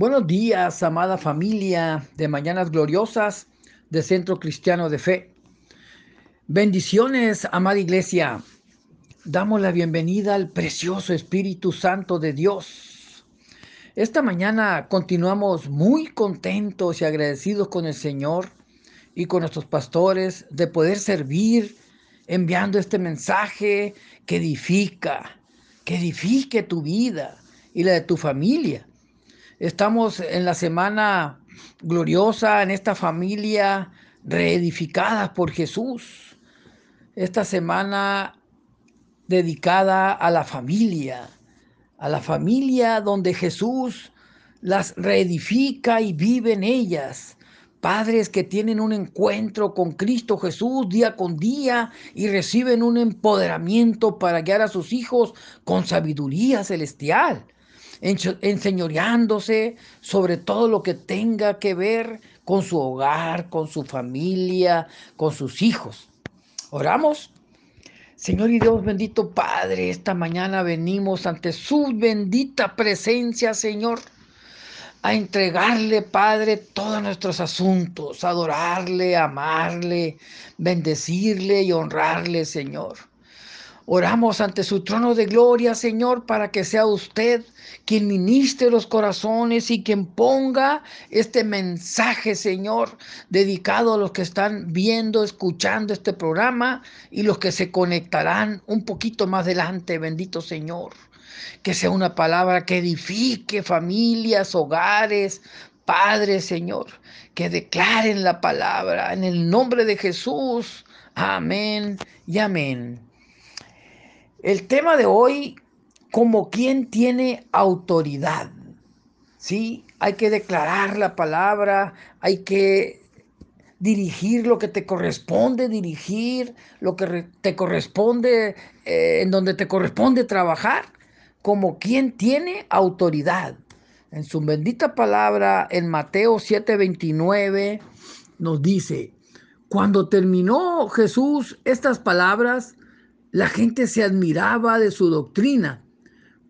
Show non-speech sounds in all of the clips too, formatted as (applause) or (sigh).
Buenos días, amada familia de Mañanas Gloriosas de Centro Cristiano de Fe. Bendiciones, amada iglesia. Damos la bienvenida al precioso Espíritu Santo de Dios. Esta mañana continuamos muy contentos y agradecidos con el Señor y con nuestros pastores de poder servir enviando este mensaje que edifica, que edifique tu vida y la de tu familia Estamos en la semana gloriosa, en esta familia reedificada por Jesús. Esta semana dedicada a la familia, a la familia donde Jesús las reedifica y vive en ellas. Padres que tienen un encuentro con Cristo Jesús día con día y reciben un empoderamiento para guiar a sus hijos con sabiduría celestial enseñoreándose sobre todo lo que tenga que ver con su hogar, con su familia, con sus hijos. Oramos. Señor y Dios bendito Padre, esta mañana venimos ante su bendita presencia, Señor, a entregarle, Padre, todos nuestros asuntos, adorarle, amarle, bendecirle y honrarle, Señor. Oramos ante su trono de gloria, Señor, para que sea usted quien ministre los corazones y quien ponga este mensaje, Señor, dedicado a los que están viendo, escuchando este programa y los que se conectarán un poquito más adelante, bendito Señor. Que sea una palabra que edifique familias, hogares, padres, Señor, que declaren la palabra en el nombre de Jesús. Amén y amén. El tema de hoy, como quien tiene autoridad. ¿Sí? Hay que declarar la palabra, hay que dirigir lo que te corresponde dirigir, lo que te corresponde, eh, en donde te corresponde trabajar, como quien tiene autoridad. En su bendita palabra, en Mateo 7:29, nos dice, cuando terminó Jesús estas palabras, la gente se admiraba de su doctrina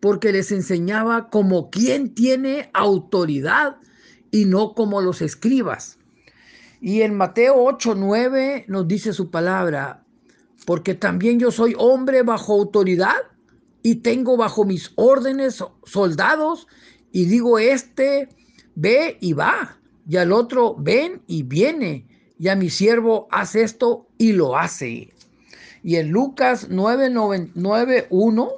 porque les enseñaba como quien tiene autoridad y no como los escribas. Y en Mateo 8, 9 nos dice su palabra, porque también yo soy hombre bajo autoridad y tengo bajo mis órdenes soldados y digo este, ve y va, y al otro, ven y viene, y a mi siervo, hace esto y lo hace. Y en Lucas 9:1,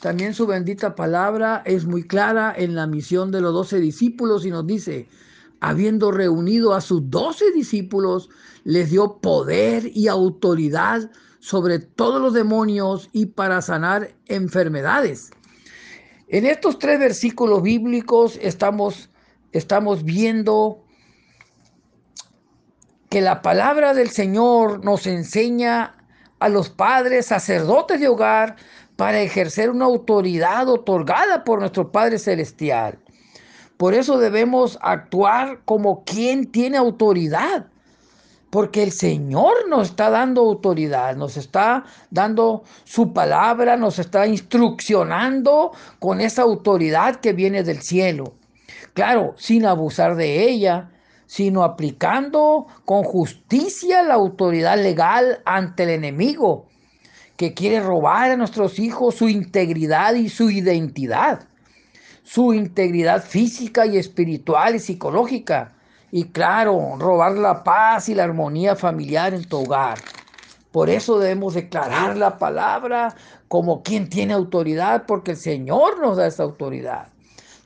también su bendita palabra es muy clara en la misión de los doce discípulos y nos dice, habiendo reunido a sus doce discípulos, les dio poder y autoridad sobre todos los demonios y para sanar enfermedades. En estos tres versículos bíblicos estamos, estamos viendo que la palabra del Señor nos enseña a los padres, sacerdotes de hogar, para ejercer una autoridad otorgada por nuestro Padre Celestial. Por eso debemos actuar como quien tiene autoridad, porque el Señor nos está dando autoridad, nos está dando su palabra, nos está instruccionando con esa autoridad que viene del cielo. Claro, sin abusar de ella, sino aplicando con justicia la autoridad legal ante el enemigo que quiere robar a nuestros hijos su integridad y su identidad, su integridad física y espiritual y psicológica. Y claro, robar la paz y la armonía familiar en tu hogar. Por eso debemos declarar la palabra como quien tiene autoridad, porque el Señor nos da esa autoridad.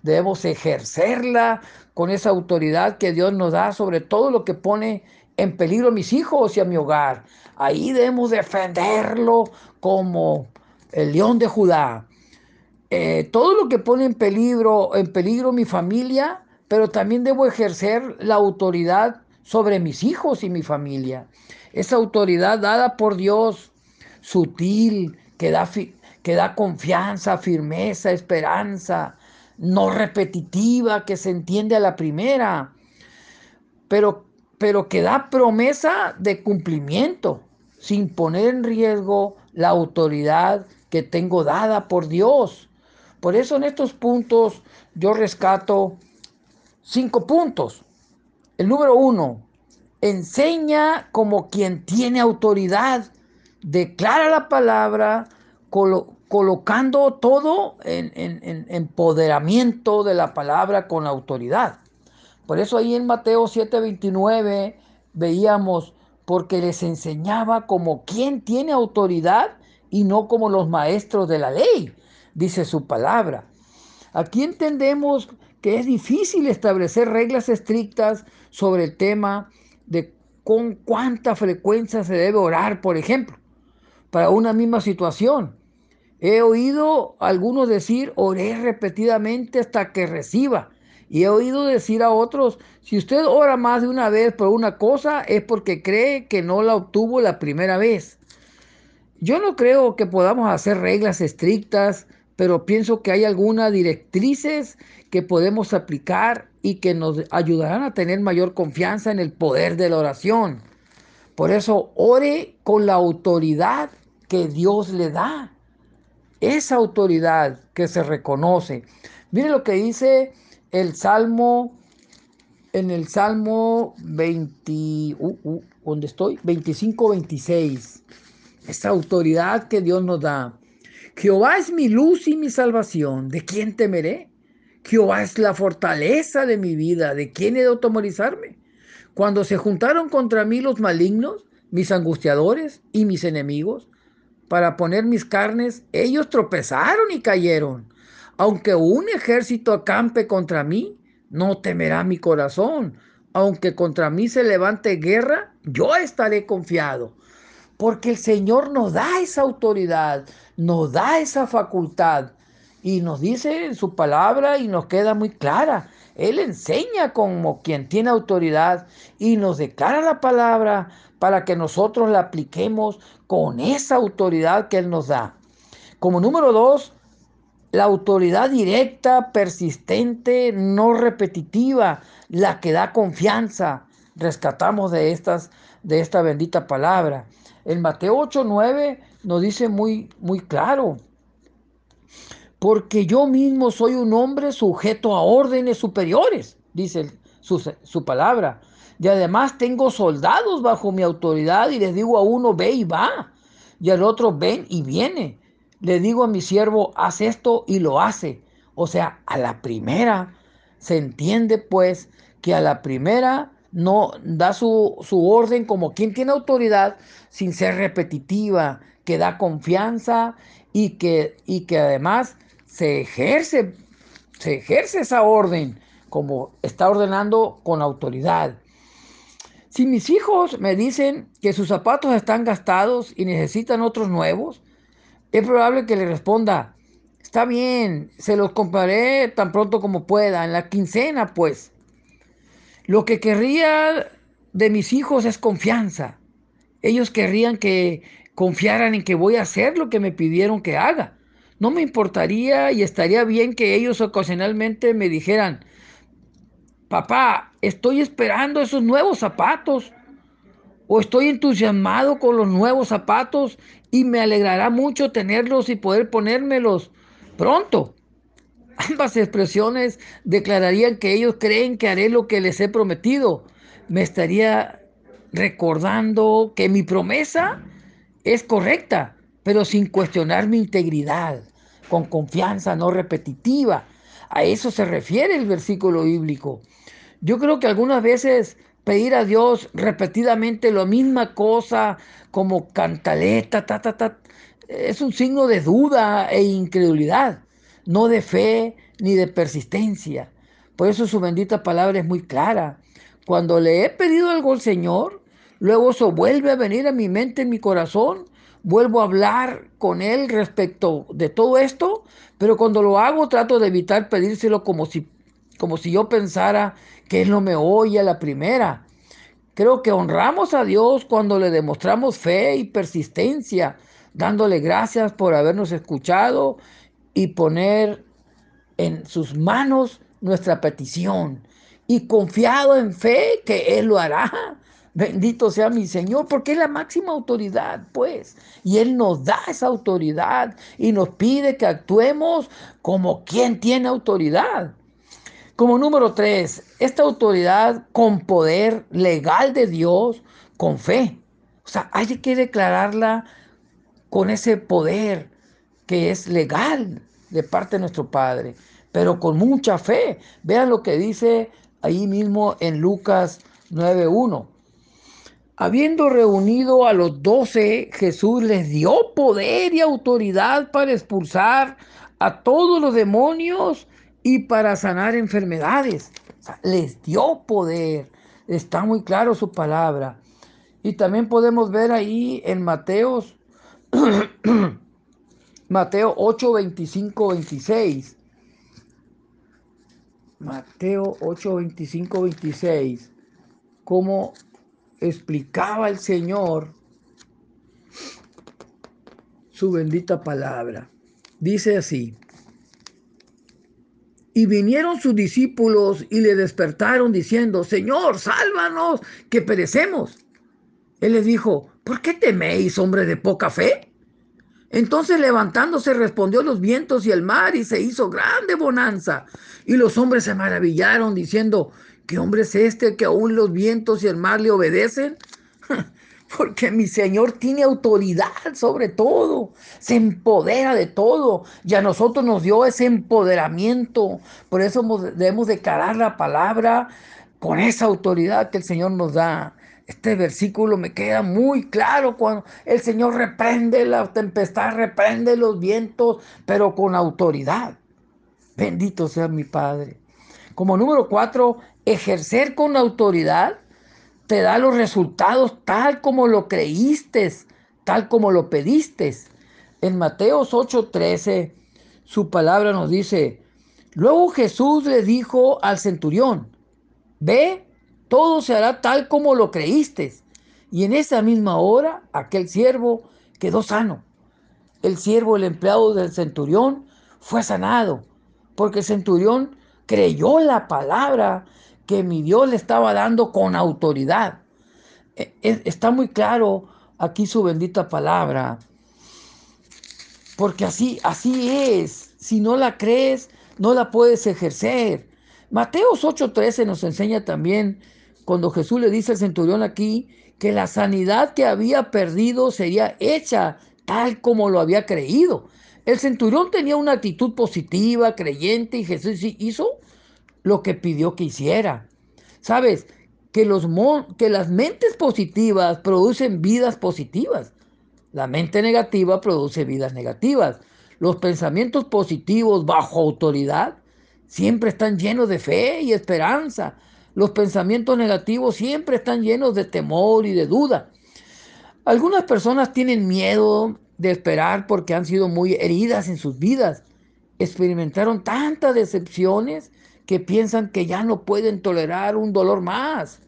Debemos ejercerla con esa autoridad que Dios nos da sobre todo lo que pone en peligro a mis hijos y a mi hogar. Ahí debemos defenderlo como el león de Judá. Eh, todo lo que pone en peligro, en peligro mi familia, pero también debo ejercer la autoridad sobre mis hijos y mi familia. Esa autoridad dada por Dios, sutil, que da, que da confianza, firmeza, esperanza, no repetitiva, que se entiende a la primera, pero, pero que da promesa de cumplimiento, sin poner en riesgo la autoridad que tengo dada por Dios. Por eso en estos puntos yo rescato cinco puntos. El número uno, enseña como quien tiene autoridad, declara la palabra, colocando todo en, en, empoderamiento de la palabra con autoridad. Por eso ahí en Mateo 7:29 veíamos, porque les enseñaba como quien tiene autoridad y no como los maestros de la ley, dice su palabra. Aquí entendemos que es difícil establecer reglas estrictas sobre el tema de con cuánta frecuencia se debe orar, por ejemplo, para una misma situación. He oído algunos decir, oré repetidamente hasta que reciba. Y he oído decir a otros, si usted ora más de una vez por una cosa, es porque cree que no la obtuvo la primera vez. Yo no creo que podamos hacer reglas estrictas, pero pienso que hay algunas directrices que podemos aplicar y que nos ayudarán a tener mayor confianza en el poder de la oración. Por eso, ore con la autoridad que Dios le da. Esa autoridad que se reconoce. Mire lo que dice el Salmo, en el Salmo 20, uh, uh, ¿dónde estoy? 25, 26. Esa autoridad que Dios nos da. Jehová es mi luz y mi salvación. ¿De quién temeré? Jehová es la fortaleza de mi vida. ¿De quién he de automorizarme? Cuando se juntaron contra mí los malignos, mis angustiadores y mis enemigos, para poner mis carnes, ellos tropezaron y cayeron. Aunque un ejército acampe contra mí, no temerá mi corazón. Aunque contra mí se levante guerra, yo estaré confiado. Porque el Señor nos da esa autoridad, nos da esa facultad. Y nos dice en su palabra y nos queda muy clara. Él enseña como quien tiene autoridad y nos declara la palabra para que nosotros la apliquemos con esa autoridad que Él nos da. Como número dos, la autoridad directa, persistente, no repetitiva, la que da confianza. Rescatamos de estas de esta bendita palabra. En Mateo 8, 9 nos dice muy, muy claro, porque yo mismo soy un hombre sujeto a órdenes superiores, dice su, su palabra. Y además tengo soldados bajo mi autoridad y les digo a uno, ve y va, y al otro, ven y viene le digo a mi siervo, haz esto y lo hace. O sea, a la primera, se entiende pues que a la primera no da su, su orden como quien tiene autoridad sin ser repetitiva, que da confianza y que, y que además se ejerce, se ejerce esa orden como está ordenando con autoridad. Si mis hijos me dicen que sus zapatos están gastados y necesitan otros nuevos, es probable que le responda, está bien, se los compraré tan pronto como pueda, en la quincena pues. Lo que querría de mis hijos es confianza. Ellos querrían que confiaran en que voy a hacer lo que me pidieron que haga. No me importaría y estaría bien que ellos ocasionalmente me dijeran, papá, estoy esperando esos nuevos zapatos o estoy entusiasmado con los nuevos zapatos y me alegrará mucho tenerlos y poder ponérmelos pronto. (laughs) Ambas expresiones declararían que ellos creen que haré lo que les he prometido. Me estaría recordando que mi promesa es correcta, pero sin cuestionar mi integridad, con confianza no repetitiva. A eso se refiere el versículo bíblico. Yo creo que algunas veces pedir a Dios repetidamente la misma cosa como cantaleta, ta, ta, ta, es un signo de duda e incredulidad, no de fe ni de persistencia. Por eso su bendita palabra es muy clara. Cuando le he pedido algo al Señor, luego eso vuelve a venir a mi mente, en mi corazón, vuelvo a hablar con Él respecto de todo esto, pero cuando lo hago trato de evitar pedírselo como si como si yo pensara que Él no me oye a la primera. Creo que honramos a Dios cuando le demostramos fe y persistencia, dándole gracias por habernos escuchado y poner en sus manos nuestra petición y confiado en fe que Él lo hará. Bendito sea mi Señor, porque es la máxima autoridad, pues. Y Él nos da esa autoridad y nos pide que actuemos como quien tiene autoridad. Como número tres, esta autoridad con poder legal de Dios, con fe. O sea, hay que declararla con ese poder que es legal de parte de nuestro Padre, pero con mucha fe. Vean lo que dice ahí mismo en Lucas 9.1. Habiendo reunido a los doce, Jesús les dio poder y autoridad para expulsar a todos los demonios y para sanar enfermedades. les dio poder. Está muy claro su palabra. Y también podemos ver ahí en Mateos, (clears throat) Mateo 8, 25, 26. Mateo 8, 25, 26. Cómo explicaba el Señor su bendita palabra. Dice así. Y vinieron sus discípulos y le despertaron diciendo, Señor, sálvanos, que perecemos. Él les dijo, ¿por qué teméis, hombre de poca fe? Entonces levantándose respondió los vientos y el mar y se hizo grande bonanza. Y los hombres se maravillaron diciendo, ¿qué hombre es este que aún los vientos y el mar le obedecen? (laughs) Porque mi Señor tiene autoridad sobre todo, se empodera de todo y a nosotros nos dio ese empoderamiento. Por eso debemos declarar la palabra con esa autoridad que el Señor nos da. Este versículo me queda muy claro cuando el Señor reprende la tempestad, reprende los vientos, pero con autoridad. Bendito sea mi Padre. Como número cuatro, ejercer con autoridad te da los resultados tal como lo creíste, tal como lo pediste. En Mateos 8:13, su palabra nos dice, luego Jesús le dijo al centurión, ve, todo se hará tal como lo creíste. Y en esa misma hora, aquel siervo quedó sano. El siervo, el empleado del centurión, fue sanado, porque el centurión creyó la palabra que mi Dios le estaba dando con autoridad. E, e, está muy claro aquí su bendita palabra. Porque así, así es. Si no la crees, no la puedes ejercer. Mateos 8:13 nos enseña también, cuando Jesús le dice al centurión aquí, que la sanidad que había perdido sería hecha tal como lo había creído. El centurión tenía una actitud positiva, creyente, y Jesús hizo lo que pidió que hiciera. ¿Sabes? Que, los que las mentes positivas producen vidas positivas. La mente negativa produce vidas negativas. Los pensamientos positivos bajo autoridad siempre están llenos de fe y esperanza. Los pensamientos negativos siempre están llenos de temor y de duda. Algunas personas tienen miedo de esperar porque han sido muy heridas en sus vidas. Experimentaron tantas decepciones que piensan que ya no pueden tolerar un dolor más.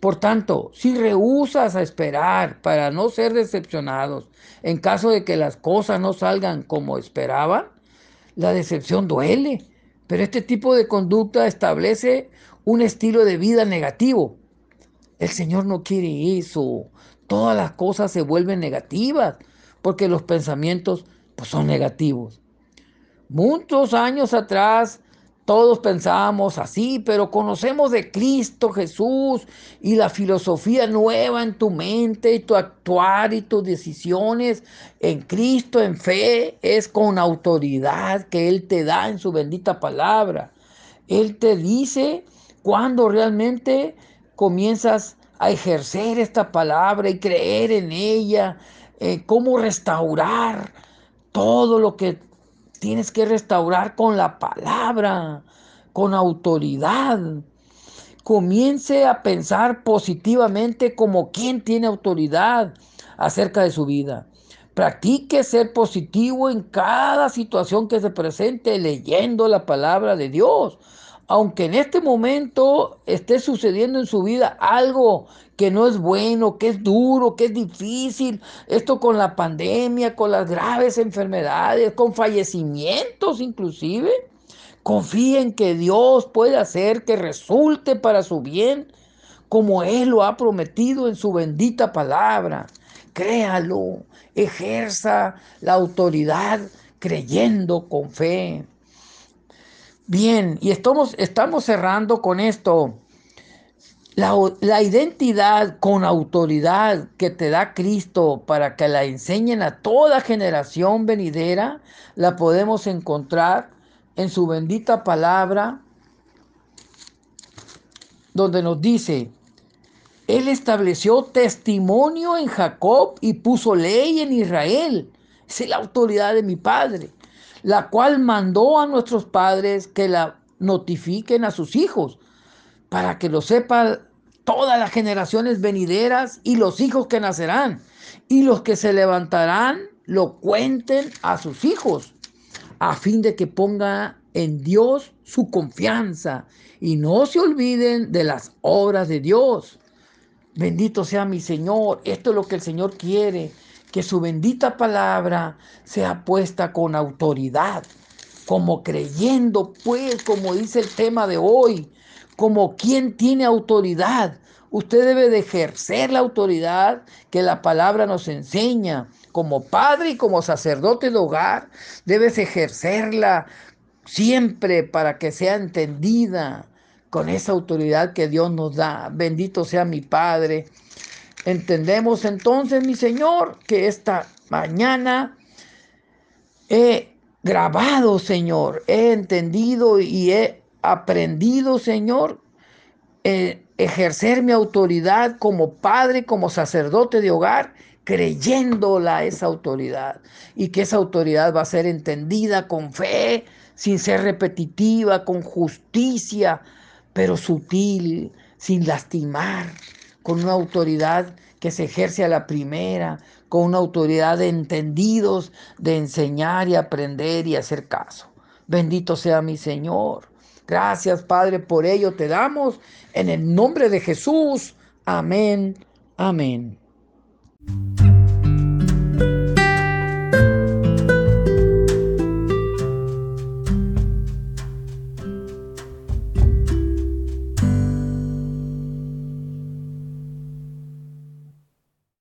Por tanto, si rehusas a esperar para no ser decepcionados en caso de que las cosas no salgan como esperaban, la decepción duele. Pero este tipo de conducta establece un estilo de vida negativo. El Señor no quiere eso. Todas las cosas se vuelven negativas porque los pensamientos pues, son negativos. Muchos años atrás todos pensábamos así, pero conocemos de Cristo Jesús y la filosofía nueva en tu mente y tu actuar y tus decisiones en Cristo, en fe, es con autoridad que Él te da en su bendita palabra. Él te dice cuando realmente comienzas a ejercer esta palabra y creer en ella, eh, cómo restaurar todo lo que Tienes que restaurar con la palabra, con autoridad. Comience a pensar positivamente como quien tiene autoridad acerca de su vida. Practique ser positivo en cada situación que se presente leyendo la palabra de Dios aunque en este momento esté sucediendo en su vida algo que no es bueno, que es duro, que es difícil, esto con la pandemia, con las graves enfermedades, con fallecimientos inclusive, confíe en que Dios puede hacer que resulte para su bien, como Él lo ha prometido en su bendita palabra. Créalo, ejerza la autoridad creyendo con fe. Bien, y estamos, estamos cerrando con esto. La, la, identidad con autoridad que te da Cristo para que la enseñen a toda generación venidera, la podemos encontrar en su bendita palabra, donde nos dice, Él estableció testimonio en Jacob y puso ley en Israel. es la autoridad de mi Padre, la cual mandó a nuestros padres que la notifiquen a sus hijos para que lo sepan todas las generaciones venideras y los hijos que nacerán, y los que se levantarán lo cuenten a sus hijos, a fin de que ponga en Dios su confianza y no se olviden de las obras de Dios. Bendito sea mi Señor, esto es lo que el Señor quiere, que su bendita palabra sea puesta con autoridad, como creyendo, pues, como dice el tema de hoy, como quien tiene autoridad. Usted debe de ejercer la autoridad que la palabra nos enseña. Como padre y como sacerdote de hogar, debes ejercerla siempre para que sea entendida con esa autoridad que Dios nos da. Bendito sea mi Padre. Entendemos entonces, mi Señor, que esta mañana he grabado, Señor, he entendido y he aprendido, Señor, eh, ejercer mi autoridad como padre, como sacerdote de hogar, creyéndola esa autoridad. Y que esa autoridad va a ser entendida con fe, sin ser repetitiva, con justicia, pero sutil, sin lastimar, con una autoridad que se ejerce a la primera, con una autoridad de entendidos, de enseñar y aprender y hacer caso. Bendito sea mi Señor. Gracias, Padre, por ello te damos en el nombre de Jesús. Amén. Amén.